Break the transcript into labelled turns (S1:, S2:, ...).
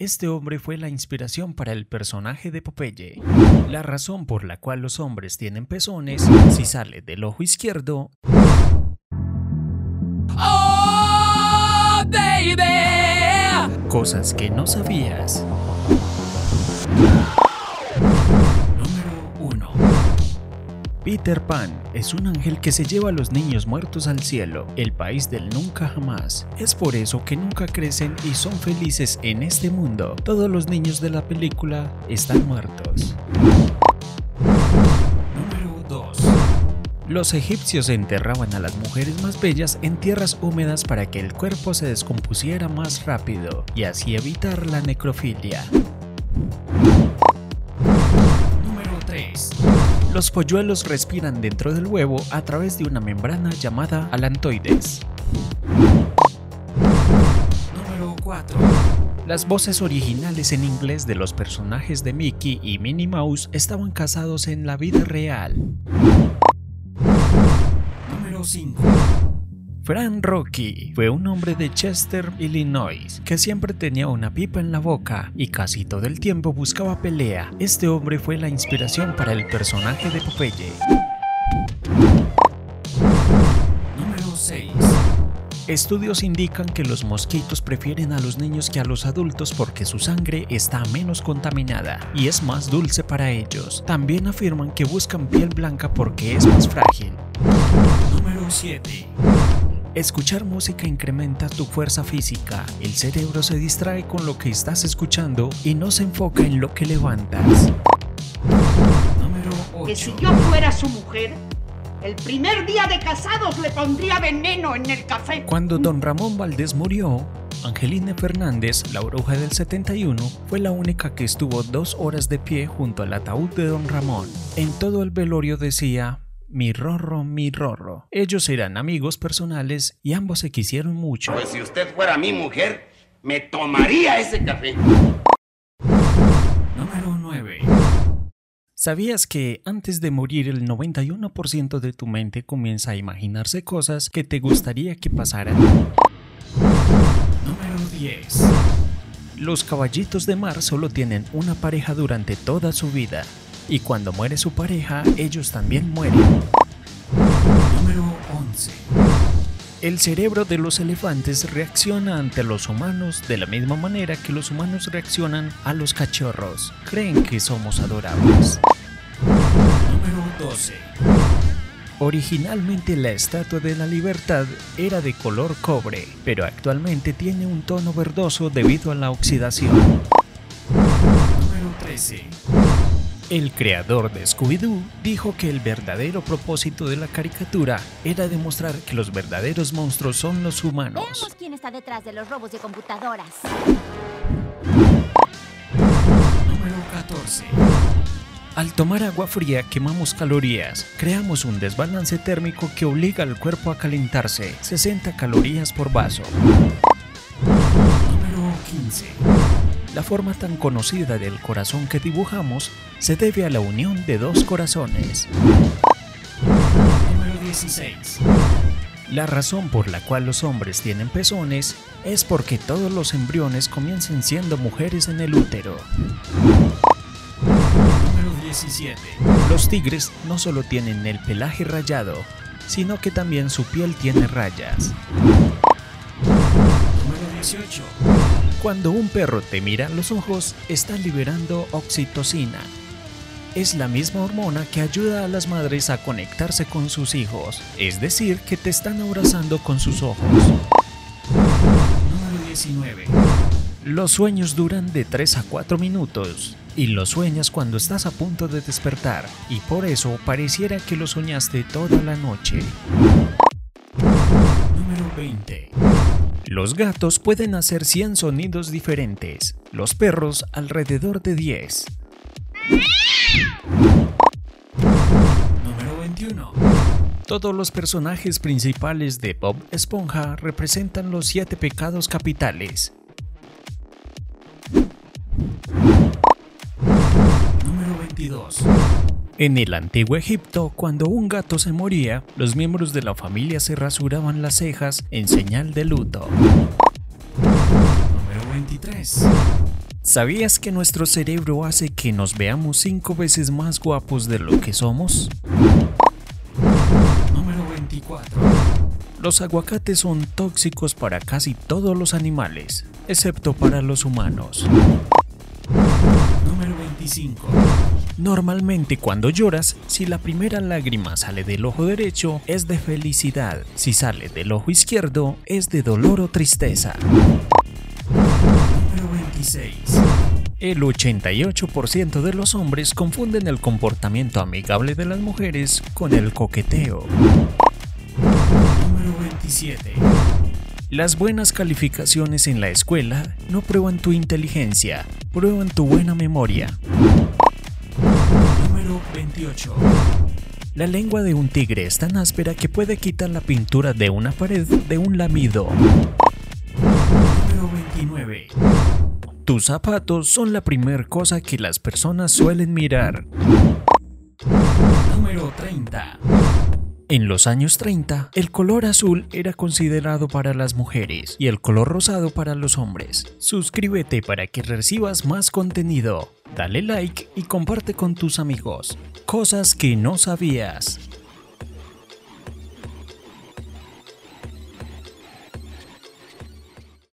S1: este hombre fue la inspiración para el personaje de Popeye. La razón por la cual los hombres tienen pezones, si sale del ojo izquierdo,
S2: Oh, baby.
S1: cosas que no sabías. Peter Pan es un ángel que se lleva a los niños muertos al cielo, el país del nunca jamás. Es por eso que nunca crecen y son felices en este mundo. Todos los niños de la película están muertos. Número 2. Los egipcios enterraban a las mujeres más bellas en tierras húmedas para que el cuerpo se descompusiera más rápido y así evitar la necrofilia. Número 3. Los polluelos respiran dentro del huevo a través de una membrana llamada alantoides. Número 4. Las voces originales en inglés de los personajes de Mickey y Minnie Mouse estaban casados en la vida real. Número 5. Fran Rocky fue un hombre de Chester, Illinois, que siempre tenía una pipa en la boca y casi todo el tiempo buscaba pelea. Este hombre fue la inspiración para el personaje de Popeye. Número 6. Estudios indican que los mosquitos prefieren a los niños que a los adultos porque su sangre está menos contaminada y es más dulce para ellos. También afirman que buscan piel blanca porque es más frágil. Número 7. Escuchar música incrementa tu fuerza física. El cerebro se distrae con lo que estás escuchando y no se enfoca en lo que levantas. Número
S3: que si
S1: 8.
S3: yo fuera su mujer, el primer día de casados le pondría veneno en el café.
S1: Cuando don Ramón Valdés murió, Angelina Fernández, la bruja del 71, fue la única que estuvo dos horas de pie junto al ataúd de don Ramón. En todo el velorio decía, mi rorro, mi rorro. Ellos eran amigos personales y ambos se quisieron mucho.
S4: Pues si usted fuera mi mujer, me tomaría ese café.
S1: Número 9. ¿Sabías que antes de morir el 91% de tu mente comienza a imaginarse cosas que te gustaría que pasaran? Número 10. Los caballitos de mar solo tienen una pareja durante toda su vida y cuando muere su pareja ellos también mueren. Número 11. El cerebro de los elefantes reacciona ante los humanos de la misma manera que los humanos reaccionan a los cachorros. Creen que somos adorables. Número 12. Originalmente la Estatua de la Libertad era de color cobre, pero actualmente tiene un tono verdoso debido a la oxidación. El creador de Scooby-Doo dijo que el verdadero propósito de la caricatura era demostrar que los verdaderos monstruos son los humanos.
S5: Veamos quién está detrás de los robos de computadoras.
S1: Número 14. Al tomar agua fría quemamos calorías, creamos un desbalance térmico que obliga al cuerpo a calentarse, 60 calorías por vaso. Número 15. La forma tan conocida del corazón que dibujamos se debe a la unión de dos corazones. Número 16. La razón por la cual los hombres tienen pezones es porque todos los embriones comienzan siendo mujeres en el útero. Número 17. Los tigres no solo tienen el pelaje rayado, sino que también su piel tiene rayas. Número 18. Cuando un perro te mira a los ojos, está liberando oxitocina. Es la misma hormona que ayuda a las madres a conectarse con sus hijos, es decir, que te están abrazando con sus ojos. Número 19. Los sueños duran de 3 a 4 minutos y los sueñas cuando estás a punto de despertar y por eso pareciera que lo soñaste toda la noche. Número 20. Los gatos pueden hacer 100 sonidos diferentes, los perros alrededor de 10. Número 21. Todos los personajes principales de Bob Esponja representan los siete pecados capitales. Número 22. En el antiguo Egipto, cuando un gato se moría, los miembros de la familia se rasuraban las cejas en señal de luto. Número 23. ¿Sabías que nuestro cerebro hace que nos veamos cinco veces más guapos de lo que somos? Número 24. Los aguacates son tóxicos para casi todos los animales, excepto para los humanos. Número 25. Normalmente cuando lloras, si la primera lágrima sale del ojo derecho es de felicidad, si sale del ojo izquierdo es de dolor o tristeza. Número 26. El 88% de los hombres confunden el comportamiento amigable de las mujeres con el coqueteo. Número 27. Las buenas calificaciones en la escuela no prueban tu inteligencia, prueban tu buena memoria. Número 28. La lengua de un tigre es tan áspera que puede quitar la pintura de una pared de un lamido. Número 29. Tus zapatos son la primer cosa que las personas suelen mirar. Número 30. En los años 30, el color azul era considerado para las mujeres y el color rosado para los hombres. Suscríbete para que recibas más contenido. Dale like y comparte con tus amigos. Cosas que no sabías.